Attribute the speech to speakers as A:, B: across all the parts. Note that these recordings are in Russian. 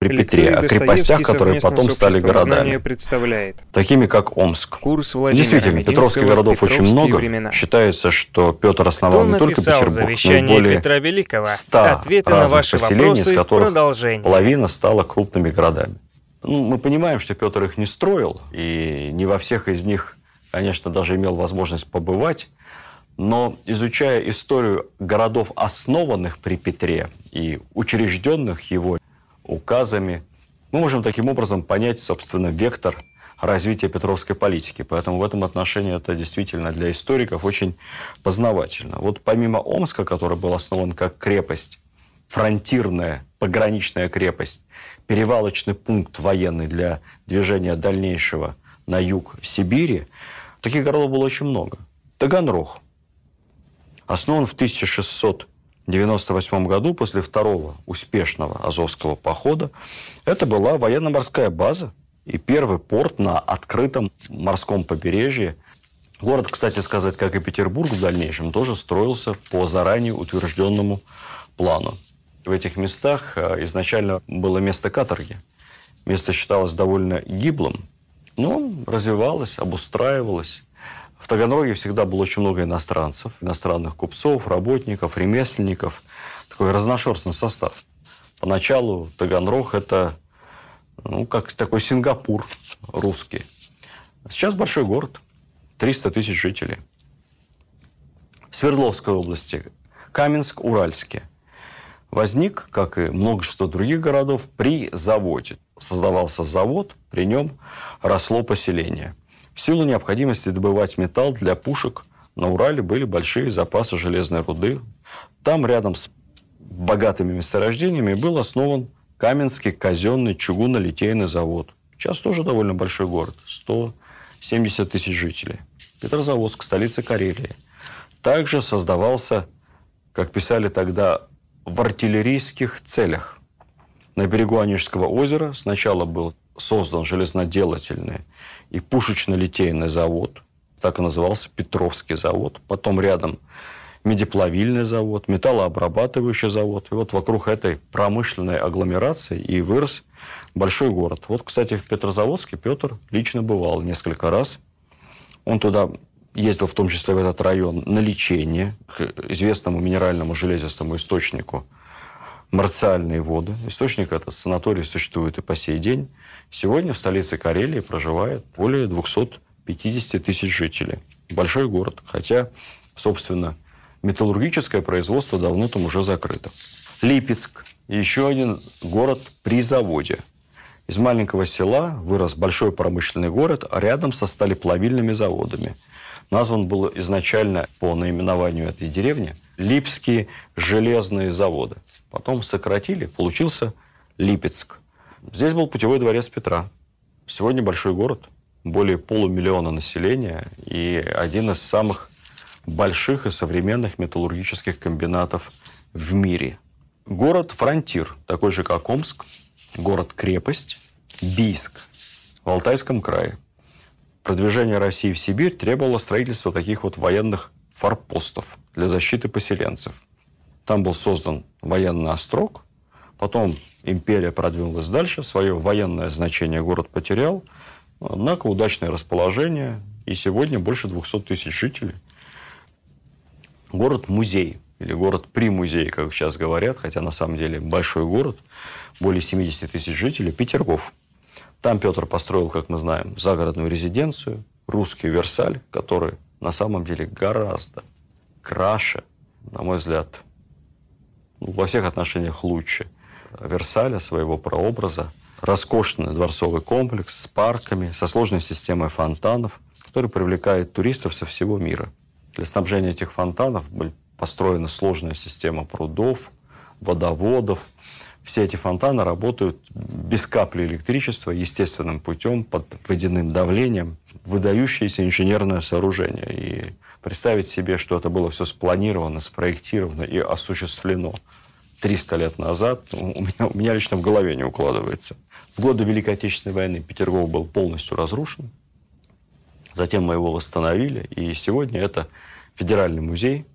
A: при Петре, о крепостях, которые потом стали городами,
B: представляет.
A: такими как Омск.
B: Курс
A: Действительно, петровских городов очень много. Времена. Считается, что Петр основал
B: Кто
A: не только Петербург, но и более Петра Великого? 100 Ответы разных на ваши поселений, из которых половина стала крупными городами. Ну, мы понимаем, что Петр их не строил, и не во всех из них, конечно, даже имел возможность побывать. Но изучая историю городов, основанных при Петре и учрежденных его указами, мы можем таким образом понять, собственно, вектор развития петровской политики. Поэтому в этом отношении это действительно для историков очень познавательно. Вот помимо Омска, который был основан как крепость, фронтирная, пограничная крепость, перевалочный пункт военный для движения дальнейшего на юг в Сибири, таких городов было очень много. Таганрог основан в 1600 1998 году, после второго успешного Азовского похода, это была военно-морская база и первый порт на открытом морском побережье. Город, кстати сказать, как и Петербург в дальнейшем, тоже строился по заранее утвержденному плану. В этих местах э, изначально было место каторги. Место считалось довольно гиблым, но развивалось, обустраивалось. В Таганроге всегда было очень много иностранцев, иностранных купцов, работников, ремесленников. Такой разношерстный состав. Поначалу Таганрог – это ну, как такой Сингапур русский. Сейчас большой город, 300 тысяч жителей. В Свердловской области Каменск-Уральске возник, как и множество других городов, при заводе. Создавался завод, при нем росло поселение – в силу необходимости добывать металл для пушек на Урале были большие запасы железной руды. Там рядом с богатыми месторождениями был основан Каменский казенный чугунно-литейный завод. Сейчас тоже довольно большой город, 170 тысяч жителей. Петрозаводск, столица Карелии. Также создавался, как писали тогда, в артиллерийских целях. На берегу Онежского озера сначала был создан железноделательный и пушечно-литейный завод, так и назывался Петровский завод. Потом рядом медиплавильный завод, металлообрабатывающий завод. И вот вокруг этой промышленной агломерации и вырос большой город. Вот, кстати, в Петрозаводске Петр лично бывал несколько раз. Он туда ездил в том числе в этот район на лечение к известному минеральному железистому источнику марциальные воды. Источник этот санаторий существует и по сей день. Сегодня в столице Карелии проживает более 250 тысяч жителей. Большой город, хотя, собственно, металлургическое производство давно там уже закрыто. Липецк – еще один город при заводе. Из маленького села вырос большой промышленный город, а рядом со сталеплавильными заводами. Назван был изначально по наименованию этой деревни Липские железные заводы. Потом сократили, получился Липецк. Здесь был путевой дворец Петра. Сегодня большой город, более полумиллиона населения и один из самых больших и современных металлургических комбинатов в мире. Город-фронтир, такой же, как Омск, город-крепость, Бийск в Алтайском крае. Продвижение России в Сибирь требовало строительства таких вот военных форпостов для защиты поселенцев. Там был создан военный острог – Потом империя продвинулась дальше, свое военное значение город потерял, однако удачное расположение, и сегодня больше 200 тысяч жителей. Город-музей, или город при музее, как сейчас говорят, хотя на самом деле большой город, более 70 тысяч жителей, Петергоф. Там Петр построил, как мы знаем, загородную резиденцию, русский Версаль, который на самом деле гораздо краше, на мой взгляд, ну, во всех отношениях лучше – Версаля, своего прообраза. Роскошный дворцовый комплекс с парками, со сложной системой фонтанов, который привлекает туристов со всего мира. Для снабжения этих фонтанов были построена сложная система прудов, водоводов. Все эти фонтаны работают без капли электричества, естественным путем, под водяным давлением. Выдающееся инженерное сооружение. И представить себе, что это было все спланировано, спроектировано и осуществлено – 300 лет назад, у меня, у меня лично в голове не укладывается. В годы Великой Отечественной войны Петергоф был полностью разрушен. Затем мы его восстановили, и сегодня это федеральный музей,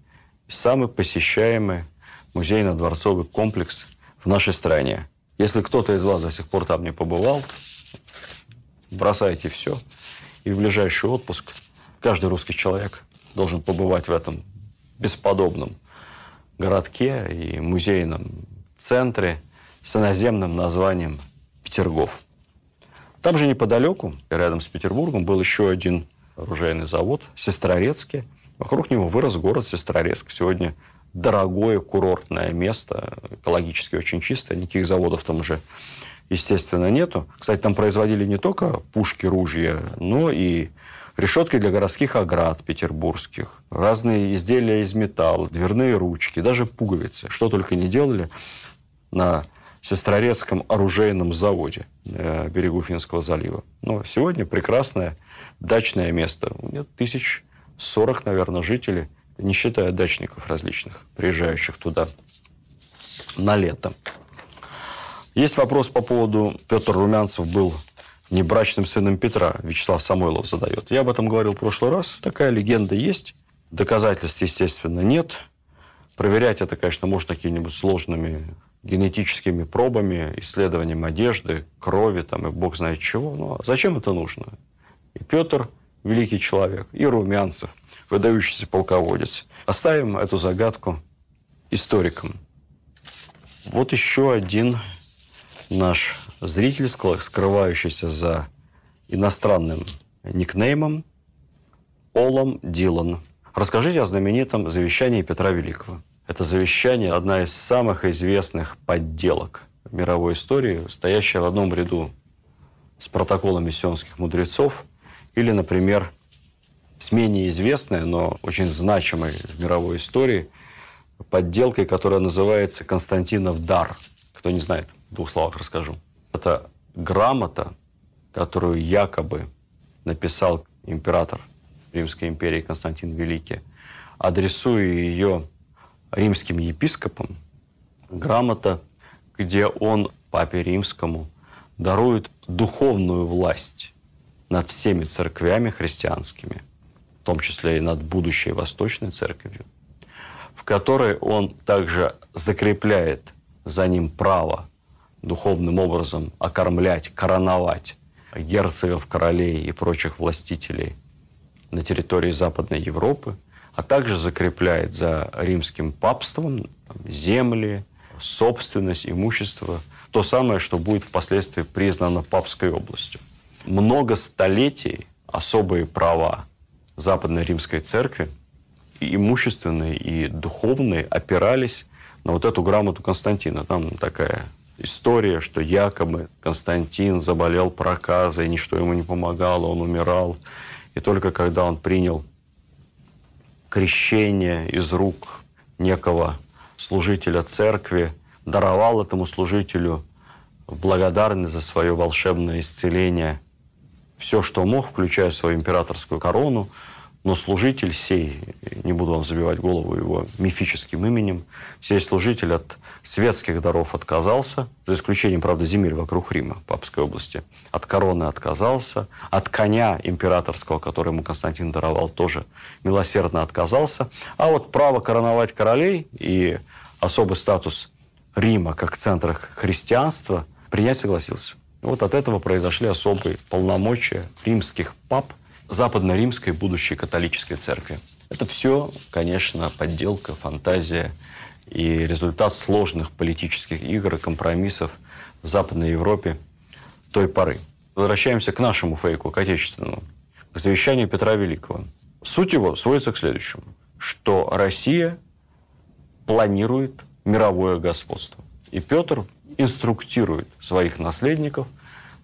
A: самый посещаемый музейно-дворцовый комплекс в нашей стране. Если кто-то из вас до сих пор там не побывал, бросайте все. И в ближайший отпуск каждый русский человек должен побывать в этом бесподобном городке и музейном центре с иноземным названием Петергоф. Там же неподалеку, рядом с Петербургом, был еще один оружейный завод Сестрорецкий. Вокруг него вырос город Сестрорецк. Сегодня дорогое курортное место, экологически очень чистое, никаких заводов там уже, естественно, нету. Кстати, там производили не только пушки, ружья, но и решетки для городских оград петербургских, разные изделия из металла, дверные ручки, даже пуговицы. Что только не делали на Сестрорецком оружейном заводе на берегу Финского залива. Но сегодня прекрасное дачное место. Нет, тысяч сорок, наверное, жителей, не считая дачников различных, приезжающих туда на лето. Есть вопрос по поводу Петр Румянцев был небрачным сыном Петра, Вячеслав Самойлов задает. Я об этом говорил в прошлый раз. Такая легенда есть. Доказательств, естественно, нет. Проверять это, конечно, можно какими-нибудь сложными генетическими пробами, исследованием одежды, крови там, и бог знает чего. Но зачем это нужно? И Петр – великий человек, и Румянцев – выдающийся полководец. Оставим эту загадку историкам. Вот еще один наш зритель, скрывающийся за иностранным никнеймом Олом Дилан. Расскажите о знаменитом завещании Петра Великого. Это завещание – одна из самых известных подделок мировой истории, стоящая в одном ряду с протоколами сионских мудрецов или, например, с менее известной, но очень значимой в мировой истории подделкой, которая называется «Константинов дар». Кто не знает, в двух словах расскажу. Это грамота, которую якобы написал император Римской империи Константин Великий, адресуя ее римским епископам, грамота, где он папе римскому дарует духовную власть над всеми церквями христианскими – в том числе и над будущей Восточной Церковью, в которой он также закрепляет за ним право духовным образом окормлять, короновать герцогов, королей и прочих властителей на территории Западной Европы, а также закрепляет за римским папством земли, собственность, имущество, то самое, что будет впоследствии признано папской областью. Много столетий особые права Западной Римской Церкви, и имущественные, и духовные, опирались на вот эту грамоту Константина. Там такая история, что якобы Константин заболел проказой, ничто ему не помогало, он умирал. И только когда он принял крещение из рук некого служителя церкви, даровал этому служителю благодарность за свое волшебное исцеление все, что мог, включая свою императорскую корону, но служитель сей, не буду вам забивать голову его мифическим именем, сей служитель от светских даров отказался, за исключением, правда, земель вокруг Рима, Папской области. От короны отказался, от коня императорского, который ему Константин даровал, тоже милосердно отказался. А вот право короновать королей и особый статус Рима как центра христианства принять согласился. Вот от этого произошли особые полномочия римских пап западно-римской будущей католической церкви. Это все, конечно, подделка, фантазия и результат сложных политических игр и компромиссов в Западной Европе той поры. Возвращаемся к нашему фейку, к отечественному, к завещанию Петра Великого. Суть его сводится к следующему, что Россия планирует мировое господство. И Петр инструктирует своих наследников,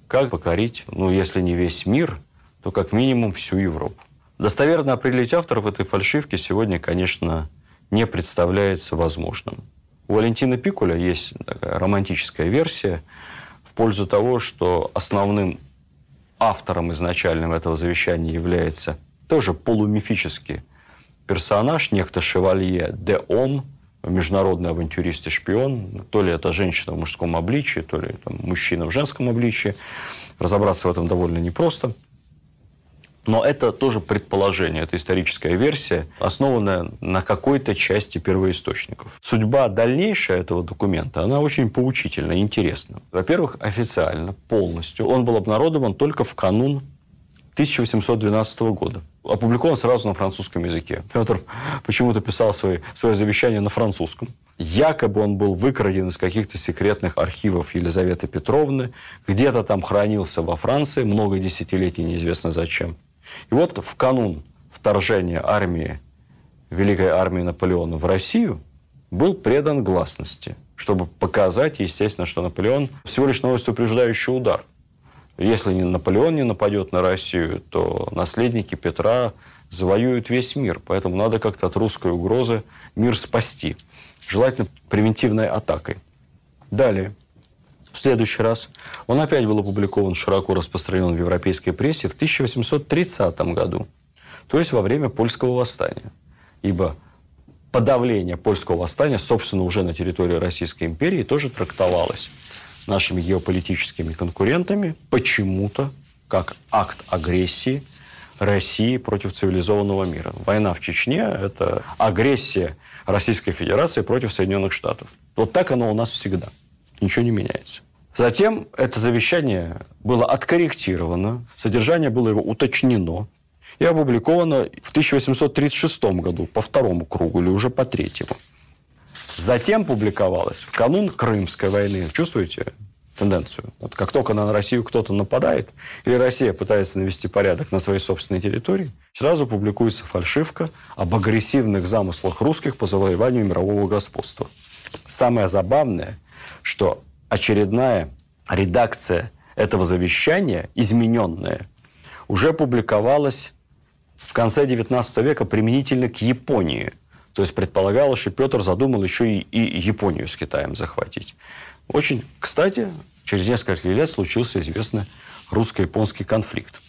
A: как покорить, ну, если не весь мир, то как минимум всю Европу. Достоверно определить авторов этой фальшивки сегодня, конечно, не представляется возможным. У Валентина Пикуля есть такая романтическая версия в пользу того, что основным автором изначальным этого завещания является тоже полумифический персонаж, некто Шевалье де Он, международный авантюрист и шпион, то ли это женщина в мужском обличии, то ли там, мужчина в женском обличии. Разобраться в этом довольно непросто. Но это тоже предположение, это историческая версия, основанная на какой-то части первоисточников. Судьба дальнейшая этого документа, она очень поучительна, интересна. Во-первых, официально, полностью, он был обнародован только в канун 1812 года. Опубликован сразу на французском языке. Петр почему-то писал свои, свое завещание на французском. Якобы он был выкраден из каких-то секретных архивов Елизаветы Петровны. Где-то там хранился во Франции, много десятилетий, неизвестно зачем. И вот в канун вторжения армии, Великой армии Наполеона в Россию, был предан гласности, чтобы показать, естественно, что Наполеон всего лишь наносит упреждающий удар. Если Наполеон не нападет на Россию, то наследники Петра завоюют весь мир. Поэтому надо как-то от русской угрозы мир спасти. Желательно превентивной атакой. Далее. В следующий раз он опять был опубликован, широко распространен в европейской прессе в 1830 году, то есть во время польского восстания. Ибо подавление польского восстания, собственно, уже на территории Российской империи тоже трактовалось нашими геополитическими конкурентами почему-то как акт агрессии России против цивилизованного мира. Война в Чечне – это агрессия Российской Федерации против Соединенных Штатов. Вот так оно у нас всегда. Ничего не меняется. Затем это завещание было откорректировано, содержание было его уточнено и опубликовано в 1836 году по второму кругу или уже по третьему. Затем публиковалось в канун Крымской войны. Чувствуете тенденцию? Вот как только на Россию кто-то нападает, или Россия пытается навести порядок на своей собственной территории, сразу публикуется фальшивка об агрессивных замыслах русских по завоеванию мирового господства. Самое забавное, что очередная редакция этого завещания, измененная, уже публиковалась в конце XIX века применительно к Японии – то есть предполагалось, что Петр задумал еще и, и Японию с Китаем захватить. Очень, кстати, через несколько лет случился известный русско-японский конфликт.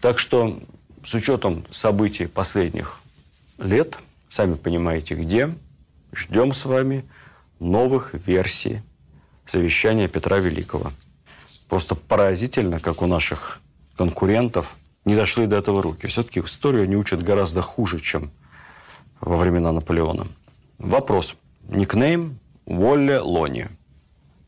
A: Так что с учетом событий последних лет, сами понимаете где, ждем с вами новых версий завещания Петра Великого. Просто поразительно, как у наших конкурентов не дошли до этого руки. Все-таки историю они учат гораздо хуже, чем во времена Наполеона. Вопрос. Никнейм Волле Лони.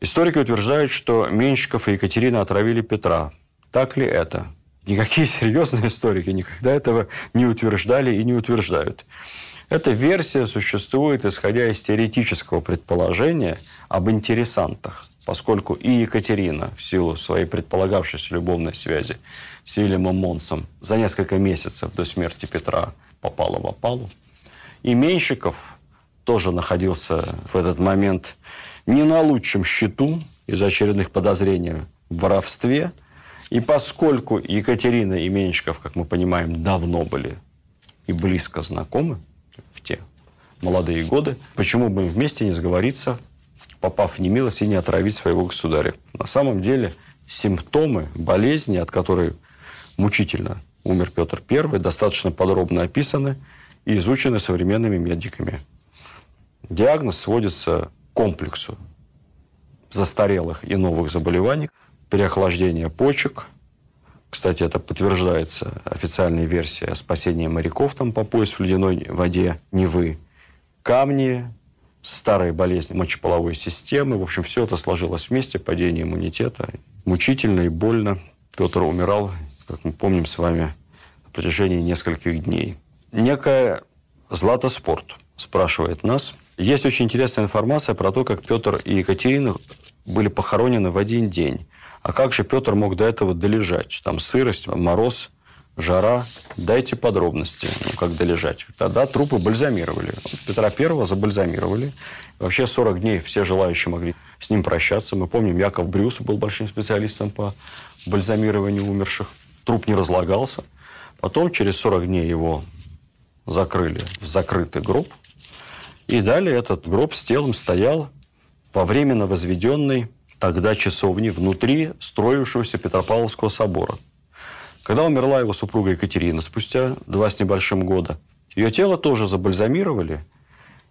A: Историки утверждают, что Менщиков и Екатерина отравили Петра. Так ли это? Никакие серьезные историки никогда этого не утверждали и не утверждают. Эта версия существует, исходя из теоретического предположения об интересантах, поскольку и Екатерина, в силу своей предполагавшейся любовной связи с Вильямом Монсом, за несколько месяцев до смерти Петра попала в опалу, и Меньшиков тоже находился в этот момент не на лучшем счету из-за очередных подозрений в воровстве. И поскольку Екатерина и Меньшиков, как мы понимаем, давно были и близко знакомы молодые годы, почему бы им вместе не сговориться, попав в немилость и не отравить своего государя? На самом деле симптомы болезни, от которой мучительно умер Петр I, достаточно подробно описаны – и изучены современными медиками. Диагноз сводится к комплексу застарелых и новых заболеваний, переохлаждение почек. Кстати, это подтверждается официальной версией о спасении моряков там по пояс в ледяной воде Невы. Камни, старые болезни мочеполовой системы. В общем, все это сложилось вместе, падение иммунитета. Мучительно и больно. Петр умирал, как мы помним с вами, на протяжении нескольких дней некая Златоспорт спрашивает нас. Есть очень интересная информация про то, как Петр и Екатерина были похоронены в один день. А как же Петр мог до этого долежать? Там сырость, мороз, жара. Дайте подробности, ну, как долежать. Тогда трупы бальзамировали. Петра Первого забальзамировали. Вообще 40 дней все желающие могли с ним прощаться. Мы помним, Яков Брюс был большим специалистом по бальзамированию умерших. Труп не разлагался. Потом через 40 дней его закрыли в закрытый гроб. И далее этот гроб с телом стоял во временно возведенной тогда часовне внутри строившегося Петропавловского собора. Когда умерла его супруга Екатерина спустя два с небольшим года, ее тело тоже забальзамировали,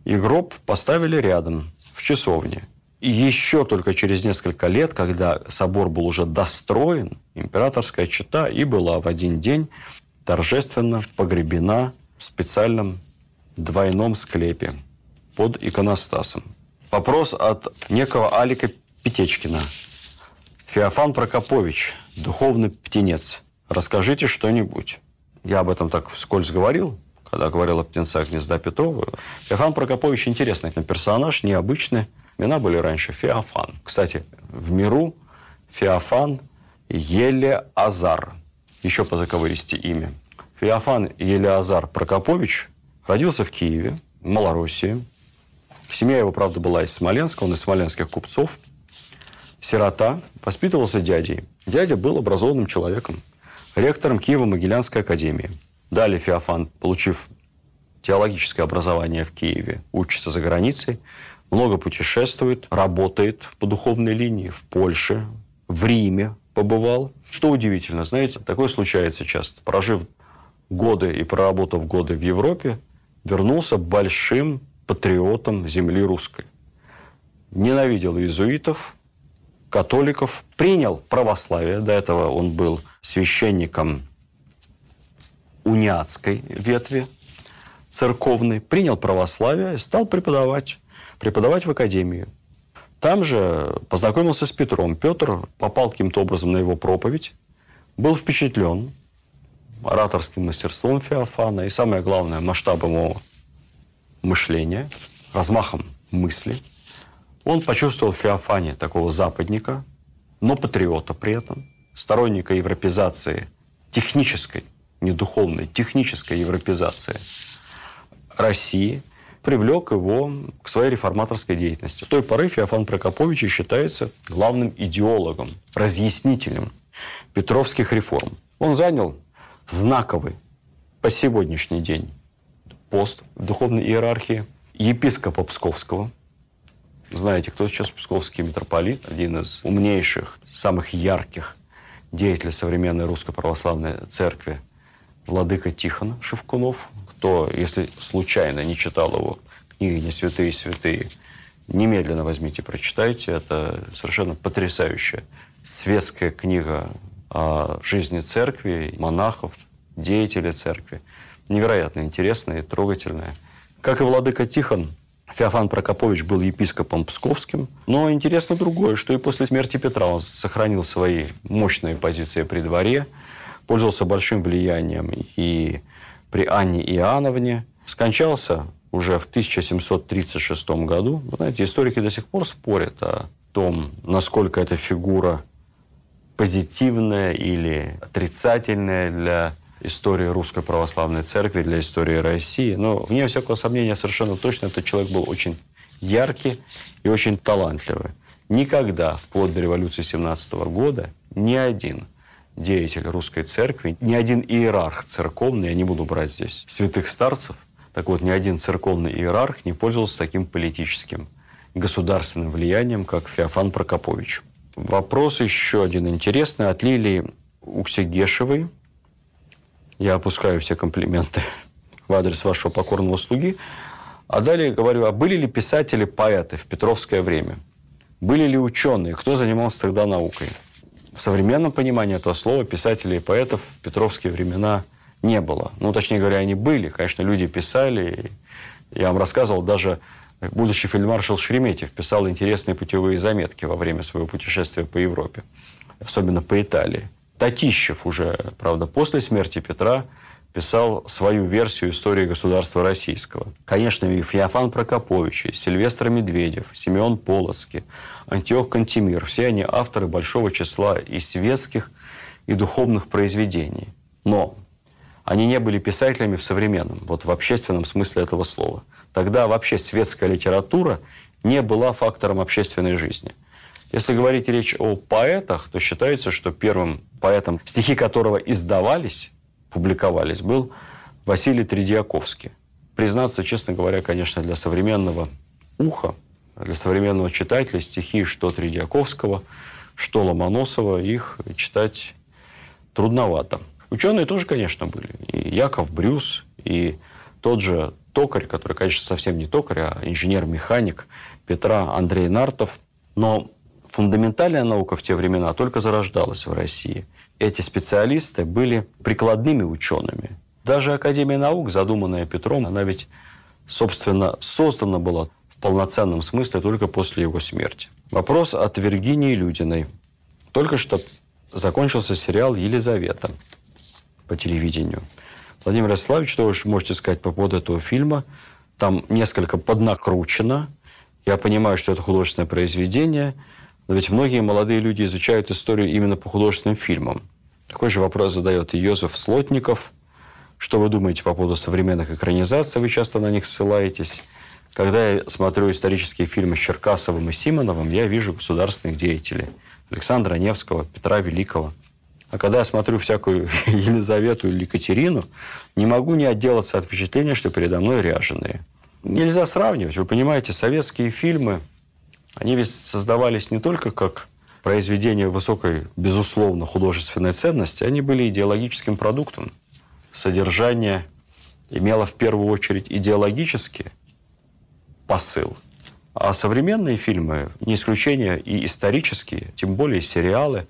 A: и гроб поставили рядом, в часовне. И еще только через несколько лет, когда собор был уже достроен, императорская чета и была в один день торжественно погребена в специальном двойном склепе под иконостасом. Вопрос от некого Алика Петечкина. Феофан Прокопович, духовный птенец. Расскажите что-нибудь. Я об этом так вскользь говорил, когда говорил о птенцах гнезда Петрова. Феофан Прокопович интересный персонаж, необычный. Имена были раньше Феофан. Кстати, в миру Феофан Елеазар. Еще по заковыристи имя. Феофан Елеазар Прокопович родился в Киеве, в Малороссии. Семья его, правда, была из Смоленска, он из смоленских купцов. Сирота, воспитывался дядей. Дядя был образованным человеком, ректором Киево-Могилянской академии. Далее Феофан, получив теологическое образование в Киеве, учится за границей, много путешествует, работает по духовной линии в Польше, в Риме побывал. Что удивительно, знаете, такое случается часто. Прожив годы и проработав годы в Европе, вернулся большим патриотом земли русской. Ненавидел иезуитов, католиков, принял православие. До этого он был священником униатской ветви церковной, принял православие, стал преподавать, преподавать в академию. Там же познакомился с Петром. Петр попал каким-то образом на его проповедь, был впечатлен ораторским мастерством Феофана и, самое главное, масштабом его мышления, размахом мысли. Он почувствовал Феофане такого западника, но патриота при этом, сторонника европезации технической не духовной, технической европезации России, привлек его к своей реформаторской деятельности. С той поры Феофан Прокопович считается главным идеологом, разъяснителем петровских реформ. Он занял знаковый по сегодняшний день пост в духовной иерархии епископа Псковского. Знаете, кто сейчас Псковский митрополит? Один из умнейших, самых ярких деятелей современной русской православной церкви – владыка Тихон Шевкунов. Кто, если случайно не читал его книги «Не святые святые», немедленно возьмите, прочитайте. Это совершенно потрясающая светская книга о жизни церкви, монахов, деятелей церкви. Невероятно интересная и трогательная. Как и владыка Тихон, Феофан Прокопович был епископом Псковским. Но интересно другое, что и после смерти Петра он сохранил свои мощные позиции при дворе – пользовался большим влиянием и при Анне Иоанновне. Скончался уже в 1736 году. Вы знаете, историки до сих пор спорят о том, насколько эта фигура позитивная или отрицательная для истории Русской Православной Церкви, для истории России. Но, вне всякого сомнения, совершенно точно этот человек был очень яркий и очень талантливый. Никогда, вплоть до революции 17 года, ни один деятель русской церкви, ни один иерарх церковный, я не буду брать здесь святых старцев, так вот, ни один церковный иерарх не пользовался таким политическим государственным влиянием, как Феофан Прокопович. Вопрос еще один интересный от Лилии Уксигешевой. Я опускаю все комплименты в адрес вашего покорного слуги. А далее говорю, а были ли писатели-поэты в Петровское время? Были ли ученые? Кто занимался тогда наукой? в современном понимании этого слова писателей и поэтов в петровские времена не было. Ну, точнее говоря, они были. Конечно, люди писали. Я вам рассказывал, даже будущий фельдмаршал Шереметьев писал интересные путевые заметки во время своего путешествия по Европе, особенно по Италии. Татищев уже, правда, после смерти Петра писал свою версию истории государства российского. Конечно, и Феофан Прокопович, и Сильвестр Медведев, Симеон Полоцкий, Антиох Кантемир. Все они авторы большого числа и светских, и духовных произведений. Но они не были писателями в современном, вот в общественном смысле этого слова. Тогда вообще светская литература не была фактором общественной жизни. Если говорить речь о поэтах, то считается, что первым поэтом, стихи которого издавались, публиковались, был Василий Тредиаковский. Признаться, честно говоря, конечно, для современного уха, для современного читателя стихи что Тредиаковского, что Ломоносова, их читать трудновато. Ученые тоже, конечно, были. И Яков Брюс, и тот же токарь, который, конечно, совсем не токарь, а инженер-механик Петра Андрей Нартов. Но фундаментальная наука в те времена только зарождалась в России. Эти специалисты были прикладными учеными. Даже Академия наук, задуманная Петром, она ведь, собственно, создана была в полноценном смысле только после его смерти. Вопрос от Виргинии Людиной. Только что закончился сериал «Елизавета» по телевидению. Владимир Ярославович, что вы можете сказать по поводу этого фильма? Там несколько поднакручено. Я понимаю, что это художественное произведение, но ведь многие молодые люди изучают историю именно по художественным фильмам. Такой же вопрос задает и Йозеф Слотников. Что вы думаете по поводу современных экранизаций? Вы часто на них ссылаетесь. Когда я смотрю исторические фильмы с Черкасовым и Симоновым, я вижу государственных деятелей. Александра Невского, Петра Великого. А когда я смотрю всякую Елизавету или Екатерину, не могу не отделаться от впечатления, что передо мной ряженые. Нельзя сравнивать. Вы понимаете, советские фильмы, они ведь создавались не только как произведения высокой, безусловно, художественной ценности, они были идеологическим продуктом. Содержание имело в первую очередь идеологический посыл. А современные фильмы, не исключение и исторические, тем более сериалы,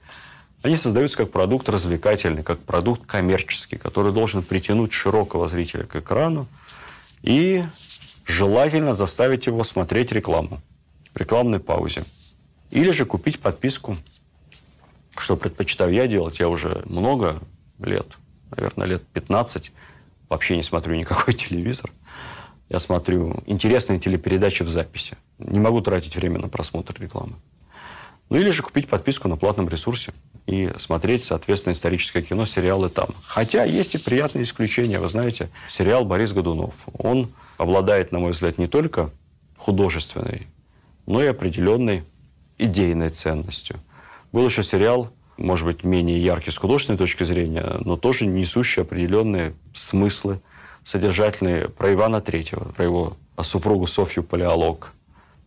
A: они создаются как продукт развлекательный, как продукт коммерческий, который должен притянуть широкого зрителя к экрану и желательно заставить его смотреть рекламу в рекламной паузе. Или же купить подписку, что предпочитаю я делать. Я уже много лет, наверное, лет 15, вообще не смотрю никакой телевизор. Я смотрю интересные телепередачи в записи. Не могу тратить время на просмотр рекламы. Ну или же купить подписку на платном ресурсе и смотреть, соответственно, историческое кино, сериалы там. Хотя есть и приятные исключения. Вы знаете, сериал «Борис Годунов». Он обладает, на мой взгляд, не только художественной, но и определенной идейной ценностью. Был еще сериал, может быть, менее яркий с художественной точки зрения, но тоже несущий определенные смыслы содержательные про Ивана Третьего, про его супругу Софью Палеолог.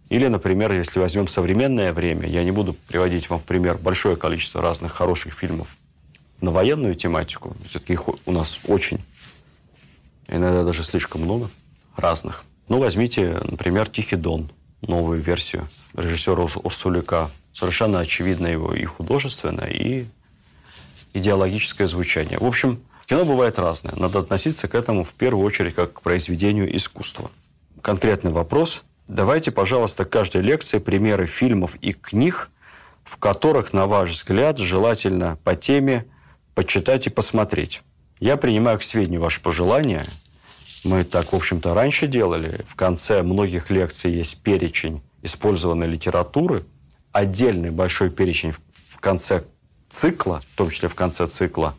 A: Или, например, если возьмем современное время, я не буду приводить вам в пример большое количество разных хороших фильмов на военную тематику. Все-таки их у нас очень, иногда даже слишком много разных. Ну, возьмите, например, «Тихий дон», новую версию режиссера Урсулика. Совершенно очевидно его и художественное, и идеологическое звучание. В общем, кино бывает разное. Надо относиться к этому в первую очередь как к произведению искусства. Конкретный вопрос. Давайте, пожалуйста, каждой лекции примеры фильмов и книг, в которых, на ваш взгляд, желательно по теме почитать и посмотреть. Я принимаю к сведению ваши пожелания – мы так, в общем-то, раньше делали. В конце многих лекций есть перечень использованной литературы, отдельный большой перечень в конце цикла, в том числе в конце цикла,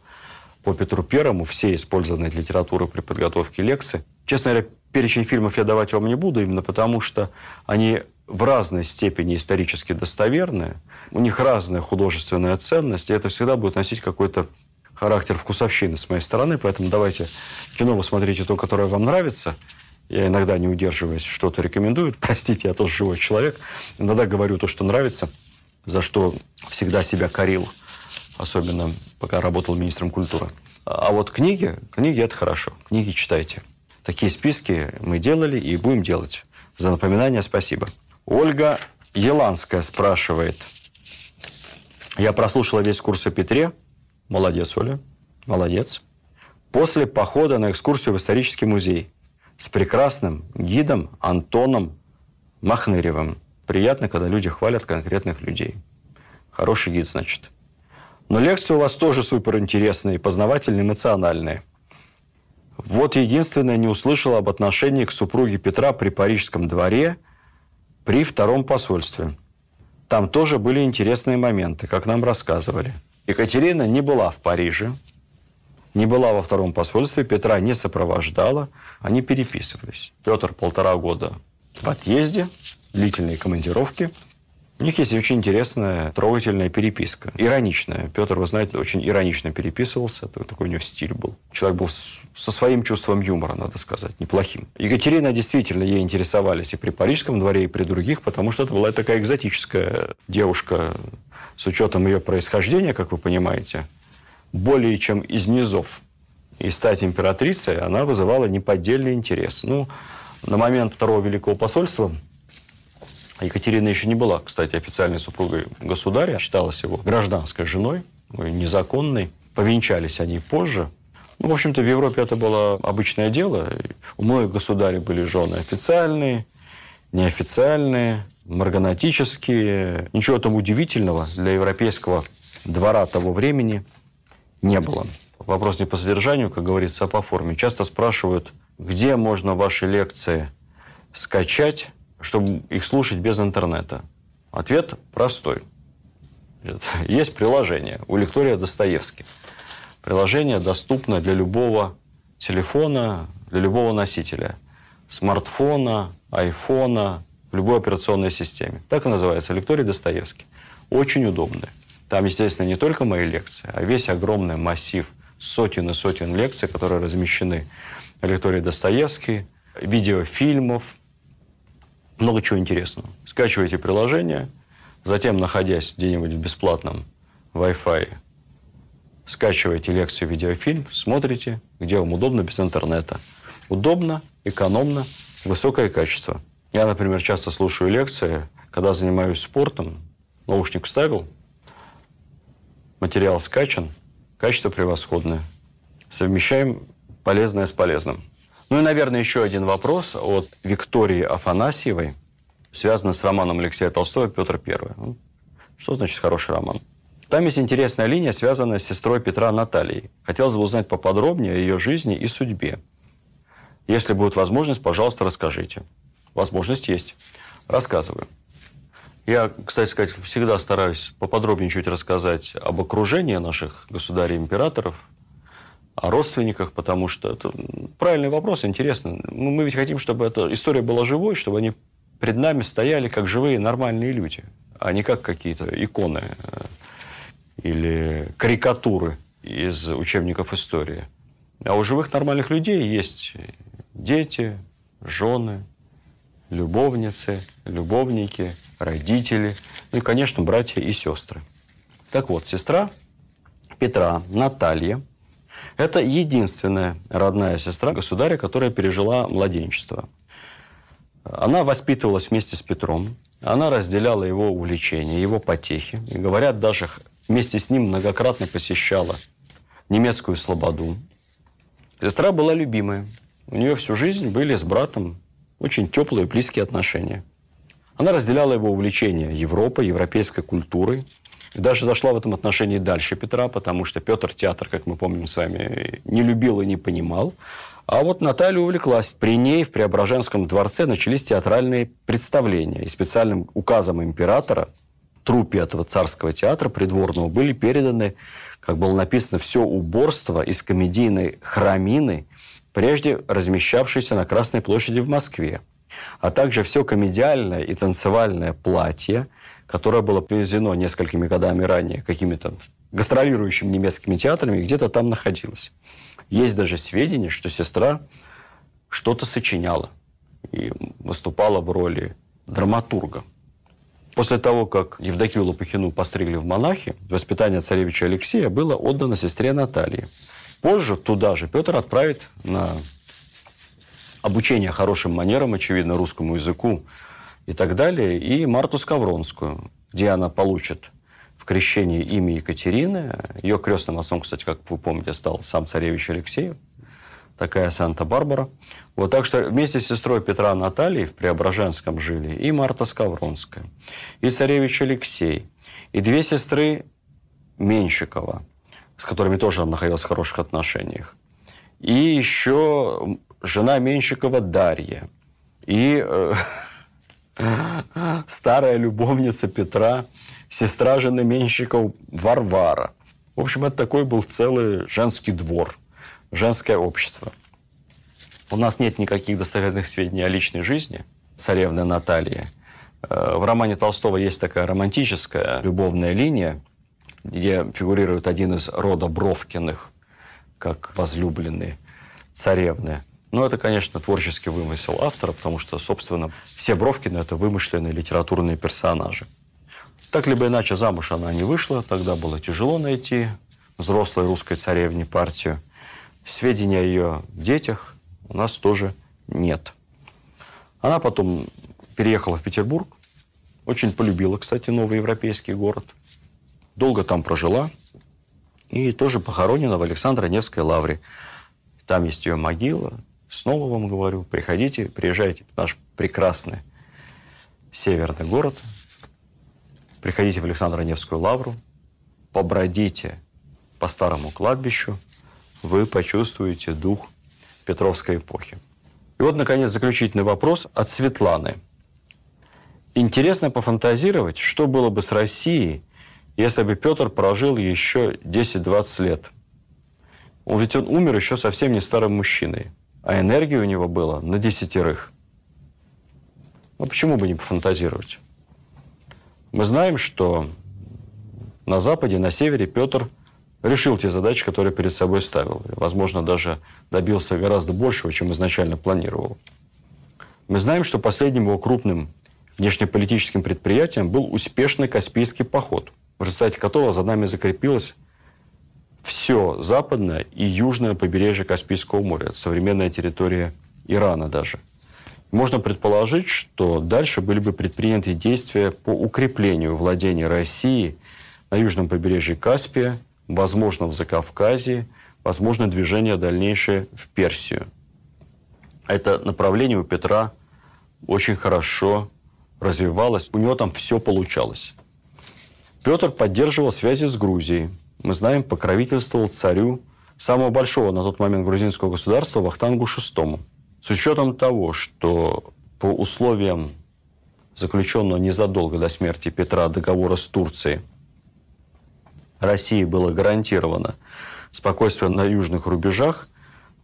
A: по Петру Первому, все использованные литературы при подготовке лекции. Честно говоря, перечень фильмов я давать вам не буду, именно потому что они в разной степени исторически достоверны, у них разная художественная ценность, и это всегда будет носить какой-то характер вкусовщины с моей стороны, поэтому давайте кино вы смотрите то, которое вам нравится. Я иногда не удерживаюсь, что-то рекомендую. Простите, я тоже живой человек. Иногда говорю то, что нравится, за что всегда себя корил, особенно пока работал министром культуры. А вот книги, книги – это хорошо. Книги читайте. Такие списки мы делали и будем делать. За напоминание спасибо. Ольга Еланская спрашивает. Я прослушала весь курс о Петре – Молодец, Оля. Молодец. После похода на экскурсию в исторический музей с прекрасным гидом Антоном Махныревым. Приятно, когда люди хвалят конкретных людей. Хороший гид, значит. Но лекции у вас тоже суперинтересные, познавательные, эмоциональные. Вот единственное, не услышал об отношении к супруге Петра при Парижском дворе при втором посольстве. Там тоже были интересные моменты, как нам рассказывали – Екатерина не была в Париже, не была во втором посольстве, Петра не сопровождала, они переписывались. Петр полтора года в отъезде, длительные командировки. У них есть очень интересная, трогательная переписка. Ироничная. Петр, вы знаете, очень иронично переписывался. Такой у него стиль был. Человек был со своим чувством юмора, надо сказать, неплохим. Екатерина действительно ей интересовались и при Парижском дворе, и при других, потому что это была такая экзотическая девушка с учетом ее происхождения, как вы понимаете, более чем из низов. И стать императрицей, она вызывала неподдельный интерес. Ну, на момент Второго Великого посольства Екатерина еще не была, кстати, официальной супругой государя, считалась его гражданской женой, незаконной. Повенчались они позже. Ну, в общем-то, в Европе это было обычное дело. У многих государей были жены официальные, неофициальные, марганатические. Ничего там удивительного для европейского двора того времени не было. Вопрос не по содержанию, как говорится, а по форме. Часто спрашивают, где можно ваши лекции скачать, чтобы их слушать без интернета? Ответ простой. Есть приложение у лектория Достоевский. Приложение доступно для любого телефона, для любого носителя. Смартфона, айфона, в любой операционной системе. Так и называется, лекторий Достоевский. Очень удобный. Там, естественно, не только мои лекции, а весь огромный массив сотен и сотен лекций, которые размещены в лектории Достоевский, видеофильмов, много чего интересного. Скачивайте приложение, затем, находясь где-нибудь в бесплатном Wi-Fi, скачиваете лекцию, видеофильм, смотрите, где вам удобно без интернета. Удобно, экономно, высокое качество. Я, например, часто слушаю лекции, когда занимаюсь спортом, наушник вставил, материал скачан, качество превосходное. Совмещаем полезное с полезным. Ну и, наверное, еще один вопрос от Виктории Афанасьевой, связанный с романом Алексея Толстого «Петр I». Ну, что значит хороший роман? Там есть интересная линия, связанная с сестрой Петра Натальей. Хотелось бы узнать поподробнее о ее жизни и судьбе. Если будет возможность, пожалуйста, расскажите. Возможность есть. Рассказываю. Я, кстати сказать, всегда стараюсь поподробнее чуть рассказать об окружении наших государей-императоров, о родственниках, потому что это правильный вопрос, интересно. Мы ведь хотим, чтобы эта история была живой, чтобы они пред нами стояли как живые нормальные люди, а не как какие-то иконы э, или карикатуры из учебников истории. А у живых нормальных людей есть дети, жены, любовницы, любовники, родители, ну и, конечно, братья и сестры. Так вот, сестра Петра, Наталья, это единственная родная сестра государя, которая пережила младенчество. Она воспитывалась вместе с Петром, она разделяла его увлечения, его потехи. И, говорят, даже вместе с ним многократно посещала немецкую слободу. Сестра была любимая. У нее всю жизнь были с братом очень теплые, близкие отношения. Она разделяла его увлечение Европой, европейской культурой. И даже зашла в этом отношении дальше Петра, потому что Петр театр, как мы помним с вами, не любил и не понимал. А вот Наталья увлеклась. При ней в Преображенском дворце начались театральные представления. И специальным указом императора трупе этого царского театра придворного были переданы, как было написано, все уборство из комедийной храмины, прежде размещавшейся на Красной площади в Москве, а также все комедиальное и танцевальное платье, которое было привезено несколькими годами ранее какими-то гастролирующими немецкими театрами, где-то там находилось. Есть даже сведения, что сестра что-то сочиняла и выступала в роли драматурга. После того, как Евдокию Лопухину постригли в монахи, воспитание царевича Алексея было отдано сестре Наталье. Позже туда же Петр отправит на обучение хорошим манерам, очевидно, русскому языку и так далее, и Марту Скавронскую, где она получит в крещении имя Екатерины. Ее крестным отцом, кстати, как вы помните, стал сам царевич Алексей, такая Санта-Барбара. Вот так что вместе с сестрой Петра Натальей в Преображенском жили и Марта Скавронская, и царевич Алексей, и две сестры Менщикова – с которыми тоже он находился в хороших отношениях. И еще жена Менщикова Дарья. И э, старая любовница Петра, сестра жены Менщикова Варвара. В общем, это такой был целый женский двор, женское общество. У нас нет никаких достоверных сведений о личной жизни царевны Натальи. Э, в романе Толстого есть такая романтическая любовная линия – где фигурирует один из рода Бровкиных, как возлюбленные царевны. Но это, конечно, творческий вымысел автора, потому что, собственно, все Бровкины – это вымышленные литературные персонажи. Так либо иначе замуж она не вышла, тогда было тяжело найти взрослой русской царевне партию. Сведения о ее детях у нас тоже нет. Она потом переехала в Петербург, очень полюбила, кстати, новый европейский город. Долго там прожила. И тоже похоронена в Александро-Невской лавре. Там есть ее могила. Снова вам говорю, приходите, приезжайте в наш прекрасный северный город. Приходите в Александро-Невскую лавру, побродите по старому кладбищу, вы почувствуете дух Петровской эпохи. И вот, наконец, заключительный вопрос от Светланы. Интересно пофантазировать, что было бы с Россией, если бы Петр прожил еще 10-20 лет. Ведь он умер еще совсем не старым мужчиной, а энергии у него было на десятерых. Ну, почему бы не пофантазировать? Мы знаем, что на Западе, на Севере Петр решил те задачи, которые перед собой ставил. Возможно, даже добился гораздо большего, чем изначально планировал. Мы знаем, что последним его крупным внешнеполитическим предприятием был успешный Каспийский поход, в результате которого за нами закрепилось все западное и южное побережье Каспийского моря, современная территория Ирана даже. Можно предположить, что дальше были бы предприняты действия по укреплению владения России на южном побережье Каспия возможно в Закавказье, возможно движение дальнейшее в Персию. Это направление у Петра очень хорошо развивалось, у него там все получалось. Петр поддерживал связи с Грузией. Мы знаем, покровительствовал царю самого большого на тот момент грузинского государства Вахтангу VI. С учетом того, что по условиям заключенного незадолго до смерти Петра договора с Турцией России было гарантировано спокойствие на южных рубежах,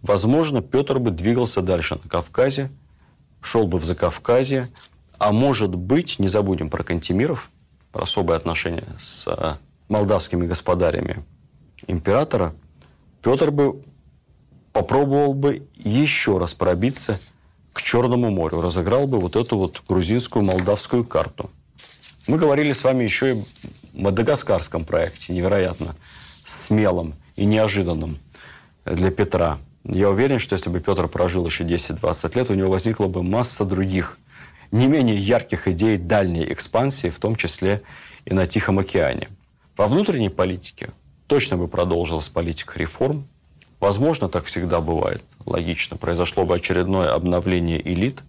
A: возможно, Петр бы двигался дальше на Кавказе, шел бы в Закавказье, а может быть, не забудем про Кантемиров, про особые отношения с молдавскими господарями императора, Петр бы попробовал бы еще раз пробиться к Черному морю, разыграл бы вот эту вот грузинскую молдавскую карту. Мы говорили с вами еще и мадагаскарском проекте, невероятно смелом и неожиданном для Петра. Я уверен, что если бы Петр прожил еще 10-20 лет, у него возникла бы масса других, не менее ярких идей дальней экспансии, в том числе и на Тихом океане. Во внутренней политике точно бы продолжилась политика реформ. Возможно, так всегда бывает, логично, произошло бы очередное обновление элит.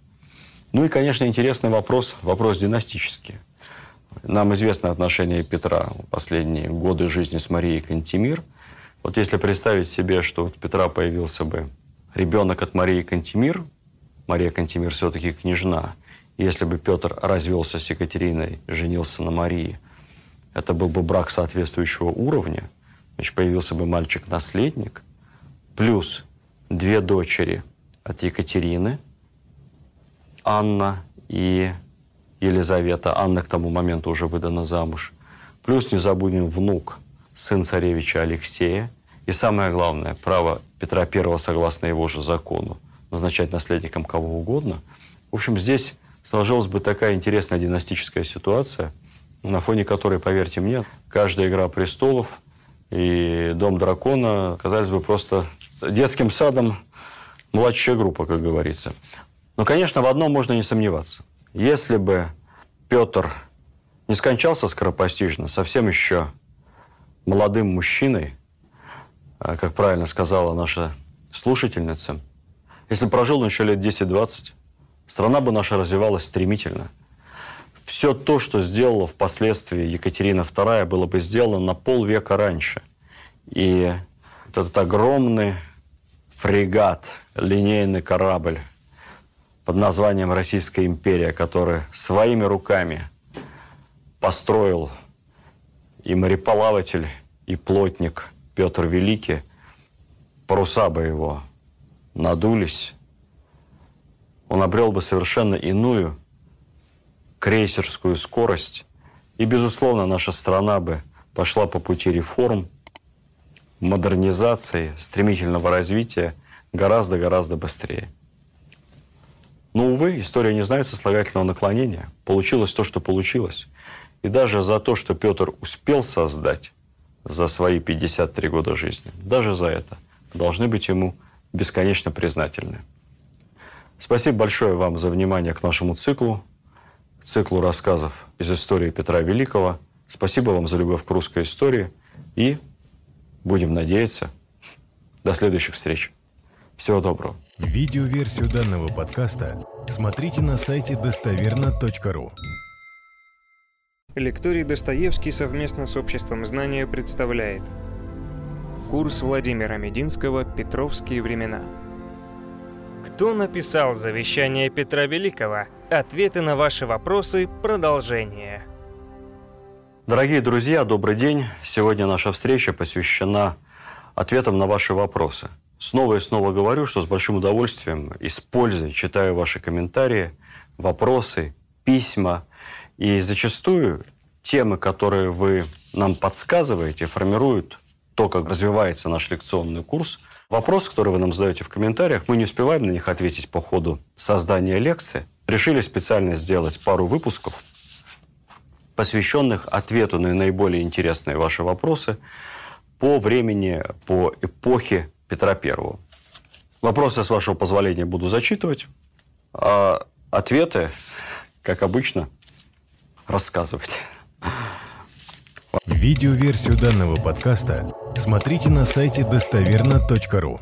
A: Ну и, конечно, интересный вопрос, вопрос династический – нам известно отношение Петра последние годы жизни с Марией Кантемир. Вот если представить себе, что у Петра появился бы ребенок от Марии Кантемир, Мария Кантемир все-таки княжна, если бы Петр развелся с Екатериной, женился на Марии, это был бы брак соответствующего уровня, значит, появился бы мальчик-наследник, плюс две дочери от Екатерины, Анна и Елизавета, Анна к тому моменту уже выдана замуж. Плюс не забудем внук, сын царевича Алексея. И самое главное, право Петра I, согласно его же закону, назначать наследником кого угодно. В общем, здесь сложилась бы такая интересная династическая ситуация, на фоне которой, поверьте мне, каждая «Игра престолов» и «Дом дракона» казались бы просто детским садом младшая группа, как говорится. Но, конечно, в одном можно не сомневаться. Если бы Петр не скончался скоропостижно, совсем еще молодым мужчиной, а, как правильно сказала наша слушательница, если прожил он еще лет 10-20, страна бы наша развивалась стремительно. Все то, что сделала впоследствии Екатерина II, было бы сделано на полвека раньше. И этот огромный фрегат, линейный корабль, под названием Российская империя, который своими руками построил и мореплаватель, и плотник Петр Великий, паруса бы его надулись, он обрел бы совершенно иную крейсерскую скорость, и, безусловно, наша страна бы пошла по пути реформ, модернизации, стремительного развития гораздо-гораздо быстрее. Но, увы, история не знает сослагательного наклонения. Получилось то, что получилось. И даже за то, что Петр успел создать за свои 53 года жизни, даже за это должны быть ему бесконечно признательны. Спасибо большое вам за внимание к нашему циклу, циклу рассказов из истории Петра Великого. Спасибо вам за любовь к русской истории. И будем надеяться, до следующих встреч. Всего доброго.
B: Видеоверсию данного подкаста смотрите на сайте достоверно.ру.
C: Лекторий Достоевский совместно с Обществом знания представляет Курс Владимира Мединского «Петровские времена». Кто написал завещание Петра Великого? Ответы на ваши вопросы. Продолжение.
A: Дорогие друзья, добрый день. Сегодня наша встреча посвящена ответам на ваши вопросы. Снова и снова говорю, что с большим удовольствием и с пользой читаю ваши комментарии, вопросы, письма. И зачастую темы, которые вы нам подсказываете, формируют то, как развивается наш лекционный курс. Вопросы, которые вы нам задаете в комментариях, мы не успеваем на них ответить по ходу создания лекции. Решили специально сделать пару выпусков, посвященных ответу на наиболее интересные ваши вопросы по времени, по эпохе Петра Первого. Вопросы, с вашего позволения, буду зачитывать, а ответы, как обычно, рассказывать.
B: Видеоверсию данного подкаста смотрите на сайте достоверно.ру.